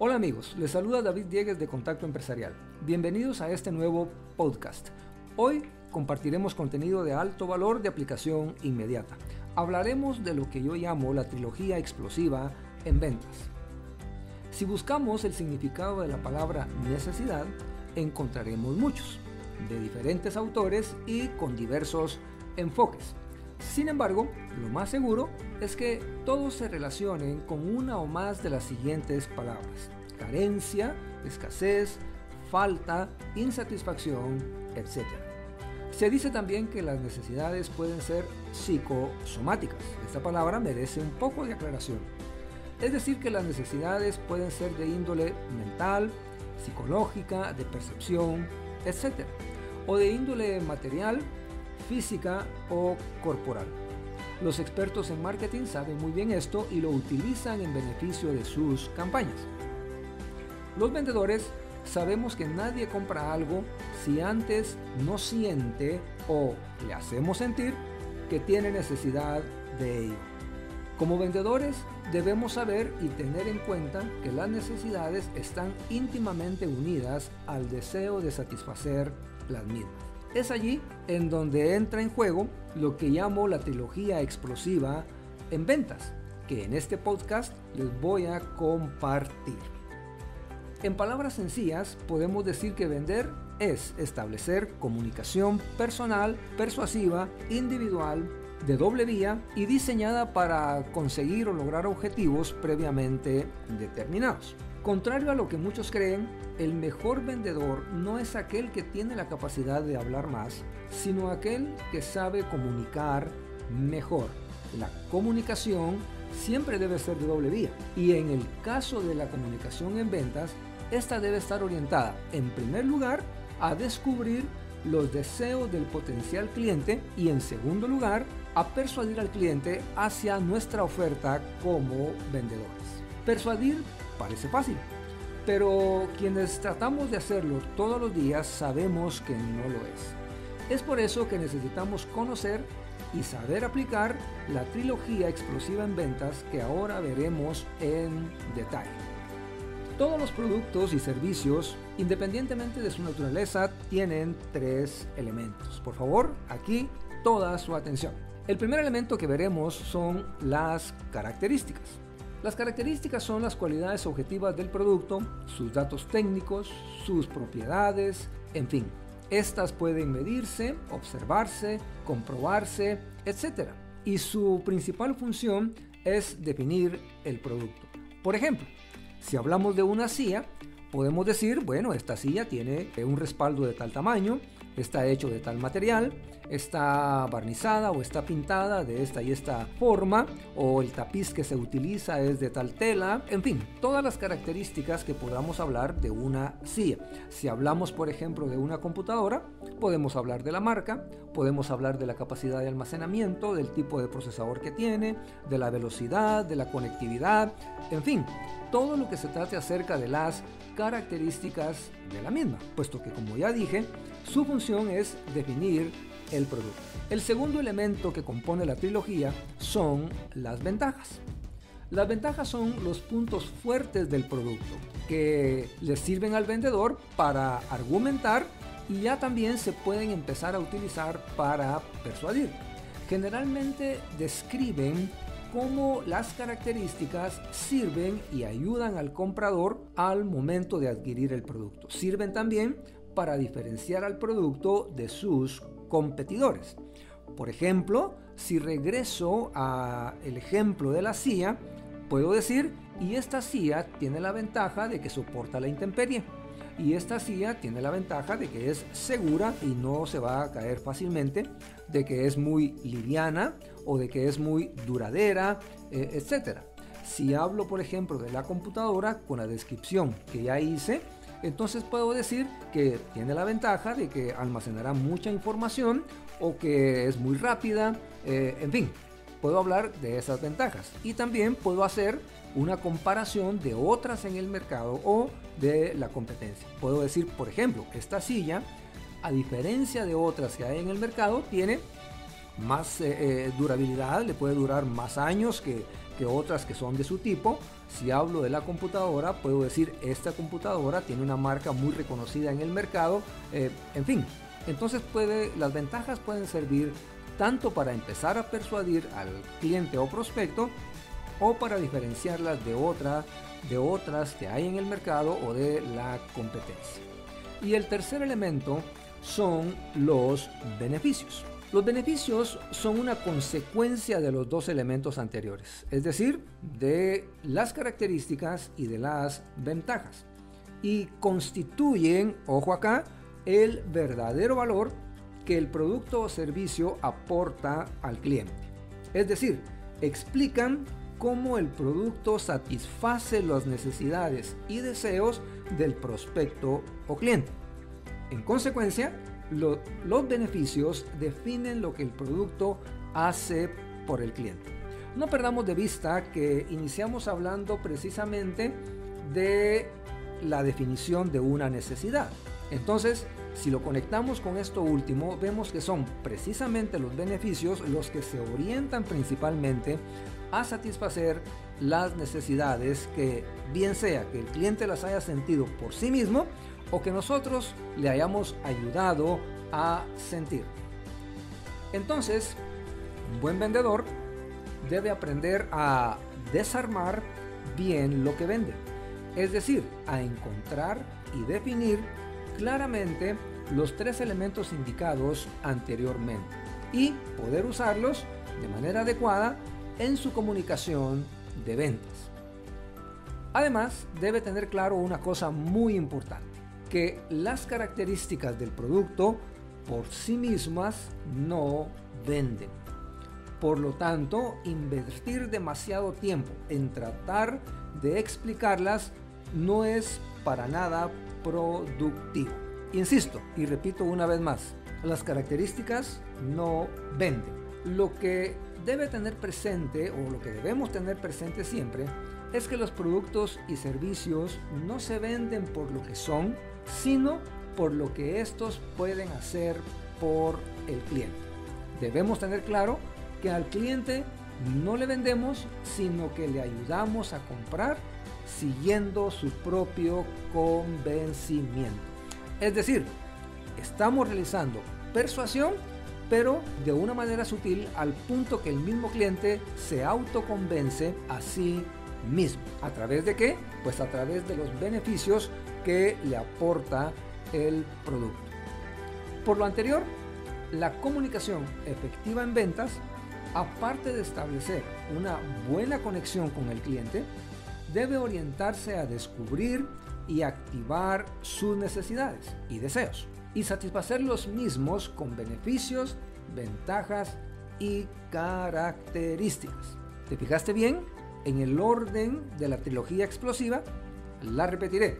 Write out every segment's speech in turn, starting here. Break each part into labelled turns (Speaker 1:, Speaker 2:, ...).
Speaker 1: Hola amigos, les saluda David Diegues de Contacto Empresarial. Bienvenidos a este nuevo podcast. Hoy compartiremos contenido de alto valor de aplicación inmediata. Hablaremos de lo que yo llamo la trilogía explosiva en ventas. Si buscamos el significado de la palabra necesidad, encontraremos muchos, de diferentes autores y con diversos enfoques. Sin embargo, lo más seguro es que todos se relacionen con una o más de las siguientes palabras. Carencia, escasez, falta, insatisfacción, etc. Se dice también que las necesidades pueden ser psicosomáticas. Esta palabra merece un poco de aclaración. Es decir, que las necesidades pueden ser de índole mental, psicológica, de percepción, etc. O de índole material, física o corporal. Los expertos en marketing saben muy bien esto y lo utilizan en beneficio de sus campañas. Los vendedores sabemos que nadie compra algo si antes no siente o le hacemos sentir que tiene necesidad de ello. Como vendedores debemos saber y tener en cuenta que las necesidades están íntimamente unidas al deseo de satisfacer las mismas. Es allí en donde entra en juego lo que llamo la trilogía explosiva en ventas, que en este podcast les voy a compartir. En palabras sencillas, podemos decir que vender es establecer comunicación personal, persuasiva, individual, de doble vía y diseñada para conseguir o lograr objetivos previamente determinados. Contrario a lo que muchos creen, el mejor vendedor no es aquel que tiene la capacidad de hablar más, sino aquel que sabe comunicar mejor. La comunicación siempre debe ser de doble vía y en el caso de la comunicación en ventas, esta debe estar orientada en primer lugar a descubrir los deseos del potencial cliente y en segundo lugar a persuadir al cliente hacia nuestra oferta como vendedores. Persuadir parece fácil, pero quienes tratamos de hacerlo todos los días sabemos que no lo es. Es por eso que necesitamos conocer y saber aplicar la trilogía explosiva en ventas que ahora veremos en detalle. Todos los productos y servicios, independientemente de su naturaleza, tienen tres elementos. Por favor, aquí toda su atención. El primer elemento que veremos son las características. Las características son las cualidades objetivas del producto, sus datos técnicos, sus propiedades, en fin. Estas pueden medirse, observarse, comprobarse, etc. Y su principal función es definir el producto. Por ejemplo, si hablamos de una silla, podemos decir, bueno, esta silla tiene un respaldo de tal tamaño, está hecho de tal material, está barnizada o está pintada de esta y esta forma, o el tapiz que se utiliza es de tal tela, en fin, todas las características que podamos hablar de una silla. Si hablamos, por ejemplo, de una computadora, podemos hablar de la marca, podemos hablar de la capacidad de almacenamiento, del tipo de procesador que tiene, de la velocidad, de la conectividad, en fin, todo lo que se trate acerca de las características de la misma, puesto que como ya dije, su función es definir el producto. El segundo elemento que compone la trilogía son las ventajas. Las ventajas son los puntos fuertes del producto que le sirven al vendedor para argumentar y ya también se pueden empezar a utilizar para persuadir. Generalmente describen cómo las características sirven y ayudan al comprador al momento de adquirir el producto. Sirven también para diferenciar al producto de sus competidores. Por ejemplo, si regreso a el ejemplo de la silla, puedo decir, y esta silla tiene la ventaja de que soporta la intemperie. Y esta silla tiene la ventaja de que es segura y no se va a caer fácilmente, de que es muy liviana o de que es muy duradera, eh, etc. Si hablo, por ejemplo, de la computadora con la descripción que ya hice, entonces puedo decir que tiene la ventaja de que almacenará mucha información o que es muy rápida, eh, en fin, puedo hablar de esas ventajas. Y también puedo hacer una comparación de otras en el mercado o de la competencia. Puedo decir, por ejemplo, esta silla, a diferencia de otras que hay en el mercado, tiene más eh, eh, durabilidad, le puede durar más años que, que otras que son de su tipo. Si hablo de la computadora, puedo decir esta computadora tiene una marca muy reconocida en el mercado. Eh, en fin, entonces puede, las ventajas pueden servir tanto para empezar a persuadir al cliente o prospecto o para diferenciarlas de, otra, de otras que hay en el mercado o de la competencia. Y el tercer elemento son los beneficios. Los beneficios son una consecuencia de los dos elementos anteriores, es decir, de las características y de las ventajas. Y constituyen, ojo acá, el verdadero valor que el producto o servicio aporta al cliente. Es decir, explican cómo el producto satisface las necesidades y deseos del prospecto o cliente. En consecuencia, los beneficios definen lo que el producto hace por el cliente. No perdamos de vista que iniciamos hablando precisamente de la definición de una necesidad. Entonces, si lo conectamos con esto último, vemos que son precisamente los beneficios los que se orientan principalmente a satisfacer las necesidades que bien sea que el cliente las haya sentido por sí mismo o que nosotros le hayamos ayudado a sentir. Entonces, un buen vendedor debe aprender a desarmar bien lo que vende, es decir, a encontrar y definir claramente los tres elementos indicados anteriormente y poder usarlos de manera adecuada en su comunicación de ventas. Además, debe tener claro una cosa muy importante que las características del producto por sí mismas no venden. Por lo tanto, invertir demasiado tiempo en tratar de explicarlas no es para nada productivo. Insisto y repito una vez más, las características no venden. Lo que debe tener presente o lo que debemos tener presente siempre es que los productos y servicios no se venden por lo que son, sino por lo que estos pueden hacer por el cliente. Debemos tener claro que al cliente no le vendemos, sino que le ayudamos a comprar siguiendo su propio convencimiento. Es decir, estamos realizando persuasión, pero de una manera sutil al punto que el mismo cliente se autoconvence a sí mismo. ¿A través de qué? Pues a través de los beneficios que le aporta el producto. Por lo anterior, la comunicación efectiva en ventas, aparte de establecer una buena conexión con el cliente, debe orientarse a descubrir y activar sus necesidades y deseos y satisfacer los mismos con beneficios, ventajas y características. ¿Te fijaste bien? En el orden de la trilogía explosiva, la repetiré.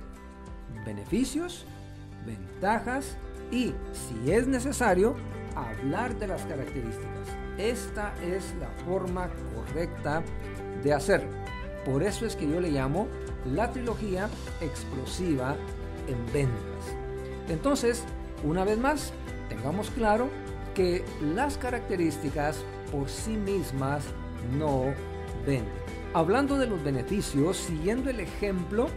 Speaker 1: Beneficios, ventajas y, si es necesario, hablar de las características. Esta es la forma correcta de hacerlo. Por eso es que yo le llamo la trilogía explosiva en ventas. Entonces, una vez más, tengamos claro que las características por sí mismas no venden. Hablando de los beneficios, siguiendo el ejemplo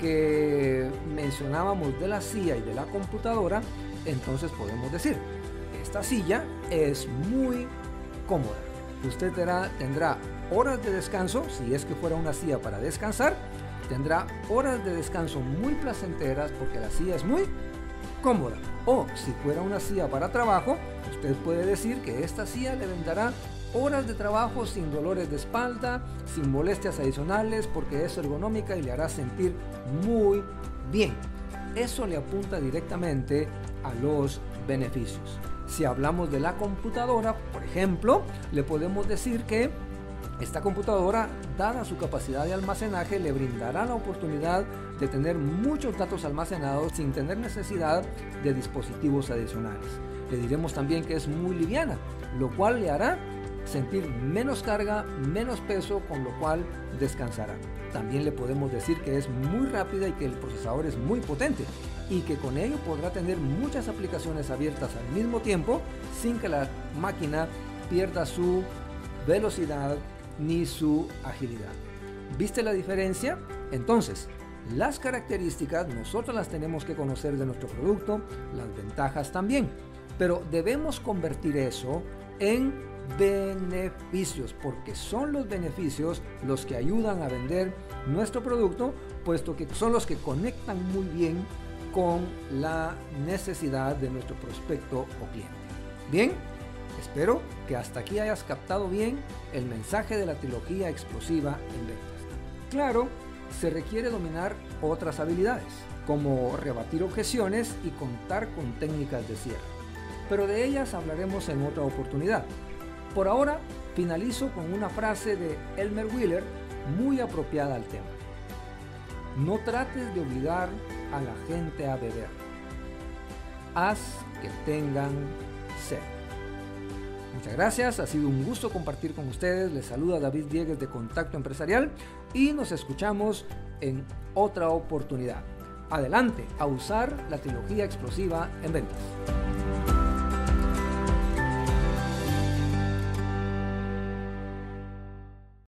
Speaker 1: que mencionábamos de la silla y de la computadora, entonces podemos decir, esta silla es muy cómoda. Usted tendrá, horas de descanso, si es que fuera una silla para descansar, tendrá horas de descanso muy placenteras porque la silla es muy cómoda. O si fuera una silla para trabajo, usted puede decir que esta silla le vendará horas de trabajo sin dolores de espalda, sin molestias adicionales, porque es ergonómica y le hará sentir muy bien. Eso le apunta directamente a los beneficios. Si hablamos de la computadora, por ejemplo, le podemos decir que esta computadora, dada su capacidad de almacenaje, le brindará la oportunidad de tener muchos datos almacenados sin tener necesidad de dispositivos adicionales. Le diremos también que es muy liviana, lo cual le hará sentir menos carga, menos peso, con lo cual descansará. También le podemos decir que es muy rápida y que el procesador es muy potente y que con ello podrá tener muchas aplicaciones abiertas al mismo tiempo sin que la máquina pierda su velocidad ni su agilidad. ¿Viste la diferencia? Entonces, las características nosotros las tenemos que conocer de nuestro producto, las ventajas también, pero debemos convertir eso en beneficios, porque son los beneficios los que ayudan a vender nuestro producto, puesto que son los que conectan muy bien con la necesidad de nuestro prospecto o cliente. Bien, espero que hasta aquí hayas captado bien el mensaje de la trilogía explosiva en ventas. Claro, se requiere dominar otras habilidades, como rebatir objeciones y contar con técnicas de cierre. Pero de ellas hablaremos en otra oportunidad. Por ahora, finalizo con una frase de Elmer Wheeler muy apropiada al tema. No trates de obligar a la gente a beber. Haz que tengan sed. Muchas gracias, ha sido un gusto compartir con ustedes. Les saluda David Diegues de Contacto Empresarial y nos escuchamos en otra oportunidad. Adelante a usar la trilogía explosiva en ventas.